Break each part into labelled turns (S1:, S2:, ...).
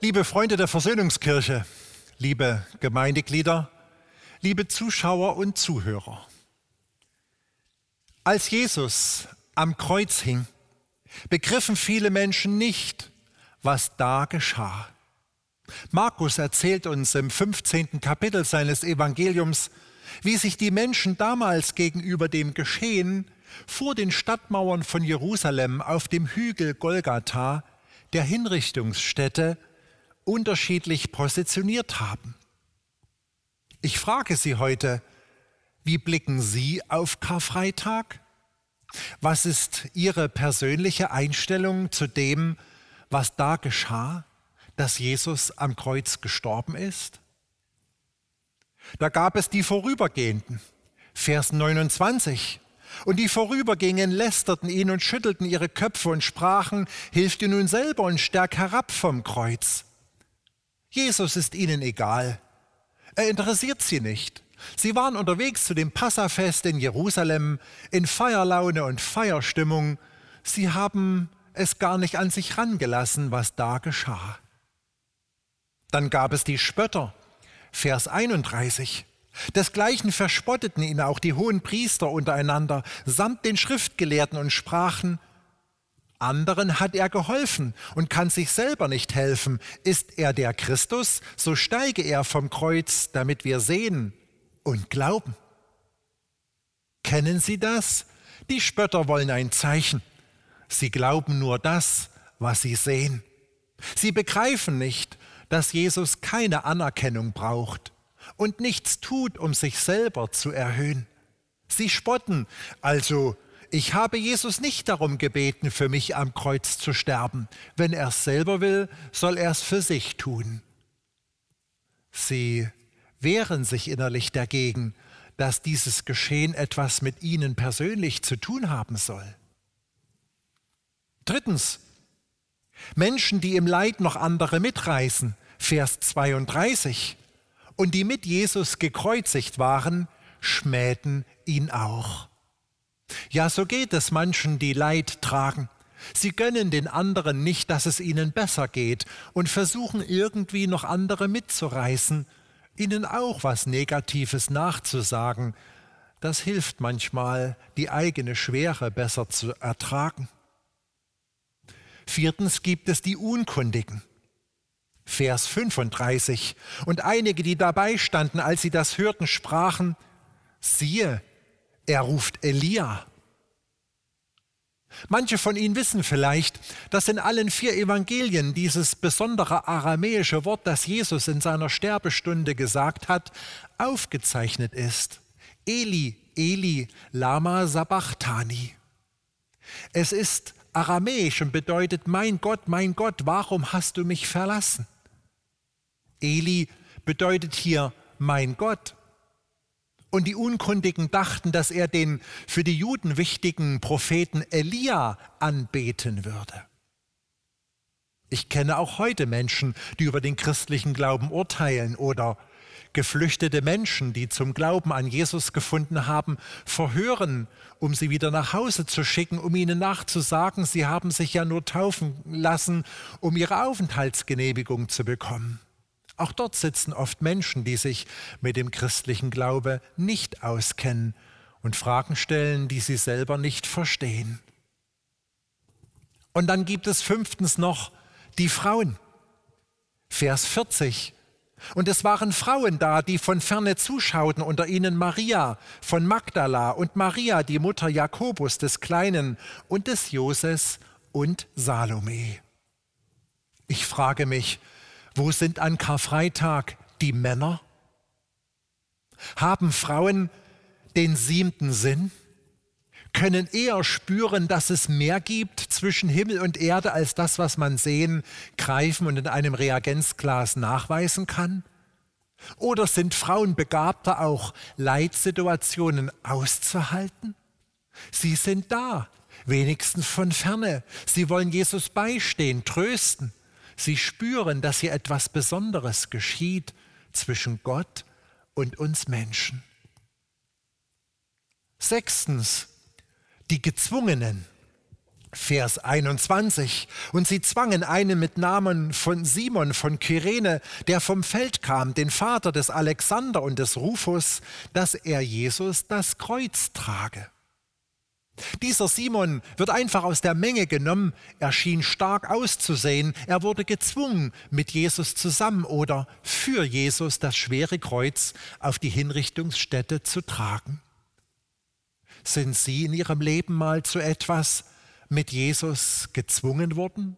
S1: Liebe Freunde der Versöhnungskirche, liebe Gemeindeglieder, liebe Zuschauer und Zuhörer. Als Jesus am Kreuz hing, begriffen viele Menschen nicht, was da geschah. Markus erzählt uns im 15. Kapitel seines Evangeliums, wie sich die Menschen damals gegenüber dem Geschehen vor den Stadtmauern von Jerusalem auf dem Hügel Golgatha, der Hinrichtungsstätte, unterschiedlich positioniert haben. Ich frage Sie heute, wie blicken Sie auf Karfreitag? Was ist Ihre persönliche Einstellung zu dem, was da geschah, dass Jesus am Kreuz gestorben ist? Da gab es die Vorübergehenden, Vers 29. Und die vorübergingen, lästerten ihn und schüttelten ihre Köpfe und sprachen, Hilf dir nun selber und stärk herab vom Kreuz. Jesus ist ihnen egal. Er interessiert sie nicht. Sie waren unterwegs zu dem Passafest in Jerusalem in Feierlaune und Feierstimmung. Sie haben es gar nicht an sich rangelassen, was da geschah. Dann gab es die Spötter, Vers 31. Desgleichen verspotteten ihn auch die hohen Priester untereinander samt den Schriftgelehrten und sprachen, anderen hat er geholfen und kann sich selber nicht helfen. Ist er der Christus, so steige er vom Kreuz, damit wir sehen und glauben. Kennen Sie das? Die Spötter wollen ein Zeichen. Sie glauben nur das, was sie sehen. Sie begreifen nicht, dass Jesus keine Anerkennung braucht und nichts tut, um sich selber zu erhöhen. Sie spotten, also ich habe Jesus nicht darum gebeten, für mich am Kreuz zu sterben. Wenn er es selber will, soll er es für sich tun. Sie wehren sich innerlich dagegen, dass dieses Geschehen etwas mit ihnen persönlich zu tun haben soll. Drittens, Menschen, die im Leid noch andere mitreißen, Vers 32, und die mit Jesus gekreuzigt waren, schmähten ihn auch. Ja, so geht es manchen, die Leid tragen. Sie gönnen den anderen nicht, dass es ihnen besser geht und versuchen irgendwie noch andere mitzureißen, ihnen auch was Negatives nachzusagen. Das hilft manchmal, die eigene Schwere besser zu ertragen. Viertens gibt es die Unkundigen. Vers 35. Und einige, die dabei standen, als sie das hörten, sprachen, siehe, er ruft Elia. Manche von Ihnen wissen vielleicht, dass in allen vier Evangelien dieses besondere aramäische Wort, das Jesus in seiner Sterbestunde gesagt hat, aufgezeichnet ist. Eli, Eli, lama sabachthani. Es ist aramäisch und bedeutet, mein Gott, mein Gott, warum hast du mich verlassen? Eli bedeutet hier, mein Gott, und die Unkundigen dachten, dass er den für die Juden wichtigen Propheten Elia anbeten würde. Ich kenne auch heute Menschen, die über den christlichen Glauben urteilen oder geflüchtete Menschen, die zum Glauben an Jesus gefunden haben, verhören, um sie wieder nach Hause zu schicken, um ihnen nachzusagen, sie haben sich ja nur taufen lassen, um ihre Aufenthaltsgenehmigung zu bekommen. Auch dort sitzen oft Menschen, die sich mit dem christlichen Glaube nicht auskennen und Fragen stellen, die sie selber nicht verstehen. Und dann gibt es fünftens noch die Frauen. Vers 40. Und es waren Frauen da, die von ferne zuschauten, unter ihnen Maria von Magdala und Maria, die Mutter Jakobus des Kleinen und des Joses und Salome. Ich frage mich, wo sind an Karfreitag die Männer? Haben Frauen den siebten Sinn? Können eher spüren, dass es mehr gibt zwischen Himmel und Erde als das, was man sehen, greifen und in einem Reagenzglas nachweisen kann? Oder sind Frauen begabter, auch Leitsituationen auszuhalten? Sie sind da, wenigstens von ferne. Sie wollen Jesus beistehen, trösten. Sie spüren, dass hier etwas Besonderes geschieht zwischen Gott und uns Menschen. Sechstens, die Gezwungenen. Vers 21. Und sie zwangen einen mit Namen von Simon von Kyrene, der vom Feld kam, den Vater des Alexander und des Rufus, dass er Jesus das Kreuz trage. Dieser Simon wird einfach aus der Menge genommen, er schien stark auszusehen, er wurde gezwungen, mit Jesus zusammen oder für Jesus das schwere Kreuz auf die Hinrichtungsstätte zu tragen. Sind Sie in Ihrem Leben mal zu etwas mit Jesus gezwungen worden?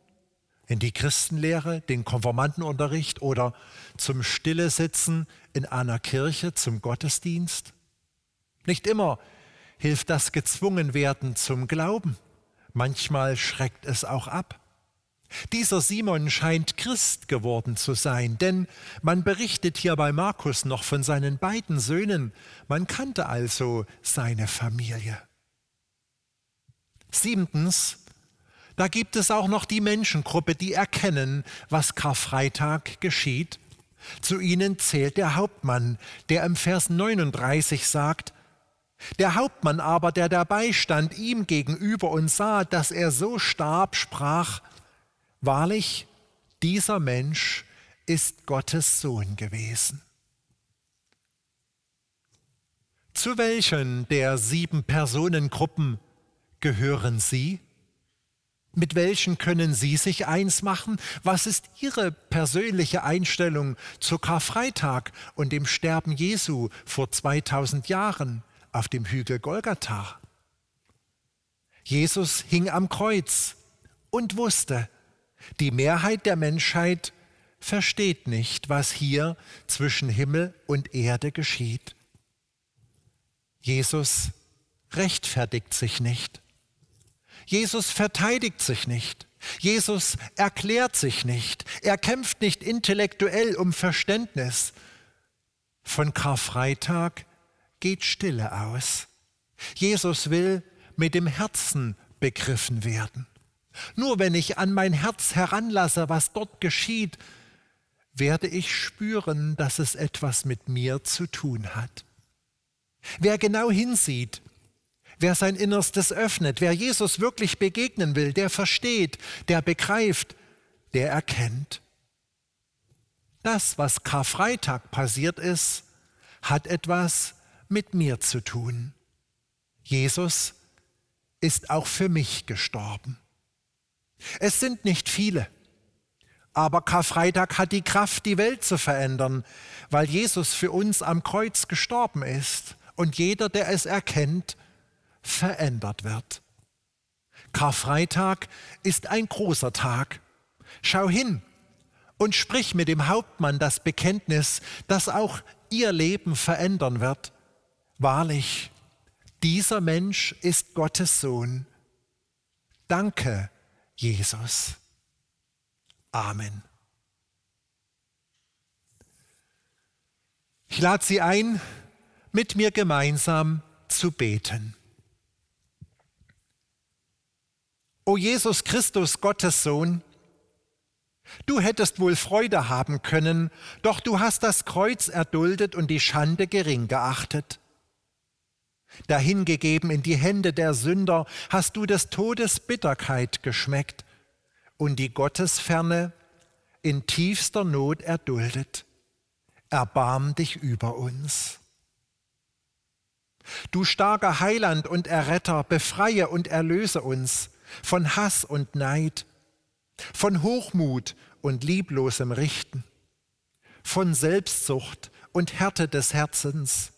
S1: In die Christenlehre, den Konformantenunterricht oder zum Stille sitzen in einer Kirche, zum Gottesdienst? Nicht immer hilft das Gezwungenwerden zum Glauben. Manchmal schreckt es auch ab. Dieser Simon scheint Christ geworden zu sein, denn man berichtet hier bei Markus noch von seinen beiden Söhnen, man kannte also seine Familie. Siebentens, da gibt es auch noch die Menschengruppe, die erkennen, was Karfreitag geschieht. Zu ihnen zählt der Hauptmann, der im Vers 39 sagt, der Hauptmann aber, der dabei stand, ihm gegenüber und sah, dass er so starb, sprach, Wahrlich, dieser Mensch ist Gottes Sohn gewesen. Zu welchen der sieben Personengruppen gehören Sie? Mit welchen können Sie sich eins machen? Was ist Ihre persönliche Einstellung zu Karfreitag und dem Sterben Jesu vor 2000 Jahren auf dem Hügel Golgatha? Jesus hing am Kreuz und wusste, die Mehrheit der Menschheit versteht nicht, was hier zwischen Himmel und Erde geschieht. Jesus rechtfertigt sich nicht. Jesus verteidigt sich nicht. Jesus erklärt sich nicht. Er kämpft nicht intellektuell um Verständnis. Von Karfreitag geht Stille aus. Jesus will mit dem Herzen begriffen werden. Nur wenn ich an mein Herz heranlasse, was dort geschieht, werde ich spüren, dass es etwas mit mir zu tun hat. Wer genau hinsieht, wer sein Innerstes öffnet, wer Jesus wirklich begegnen will, der versteht, der begreift, der erkennt. Das, was Karfreitag passiert ist, hat etwas mit mir zu tun. Jesus ist auch für mich gestorben. Es sind nicht viele, aber Karfreitag hat die Kraft, die Welt zu verändern, weil Jesus für uns am Kreuz gestorben ist und jeder, der es erkennt, verändert wird. Karfreitag ist ein großer Tag. Schau hin und sprich mit dem Hauptmann das Bekenntnis, das auch ihr Leben verändern wird. Wahrlich, dieser Mensch ist Gottes Sohn. Danke, Jesus. Amen. Ich lade Sie ein, mit mir gemeinsam zu beten. O Jesus Christus, Gottes Sohn, du hättest wohl Freude haben können, doch du hast das Kreuz erduldet und die Schande gering geachtet. Dahingegeben in die Hände der Sünder hast du des Todes Bitterkeit geschmeckt und die Gottesferne in tiefster Not erduldet. Erbarm dich über uns. Du starker Heiland und Erretter, befreie und erlöse uns von Hass und Neid, von Hochmut und lieblosem Richten, von Selbstsucht und Härte des Herzens,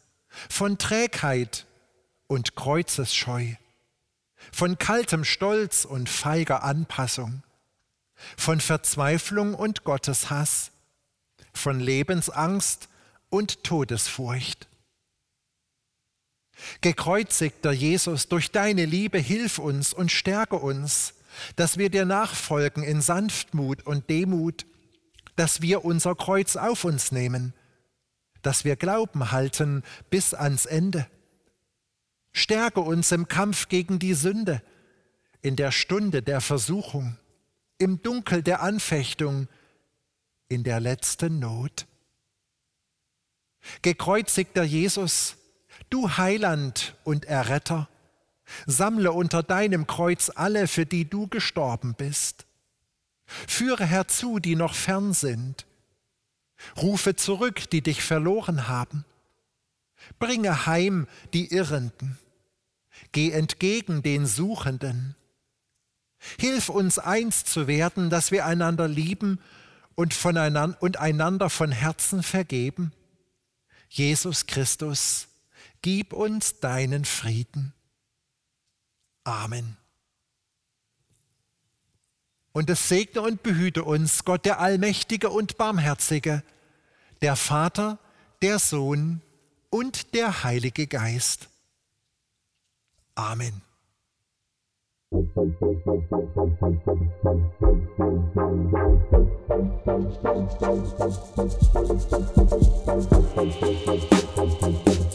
S1: von Trägheit und Kreuzesscheu, von kaltem Stolz und feiger Anpassung, von Verzweiflung und Gotteshass, von Lebensangst und Todesfurcht. Gekreuzigter Jesus, durch deine Liebe hilf uns und stärke uns, dass wir dir nachfolgen in Sanftmut und Demut, dass wir unser Kreuz auf uns nehmen dass wir Glauben halten bis ans Ende. Stärke uns im Kampf gegen die Sünde, in der Stunde der Versuchung, im Dunkel der Anfechtung, in der letzten Not. Gekreuzigter Jesus, du Heiland und Erretter, sammle unter deinem Kreuz alle, für die du gestorben bist. Führe herzu, die noch fern sind. Rufe zurück, die dich verloren haben. Bringe heim die Irrenden. Geh entgegen den Suchenden. Hilf uns eins zu werden, dass wir einander lieben und, voneinander, und einander von Herzen vergeben. Jesus Christus, gib uns deinen Frieden. Amen. Und es segne und behüte uns Gott der Allmächtige und Barmherzige, der Vater, der Sohn und der Heilige Geist. Amen. Musik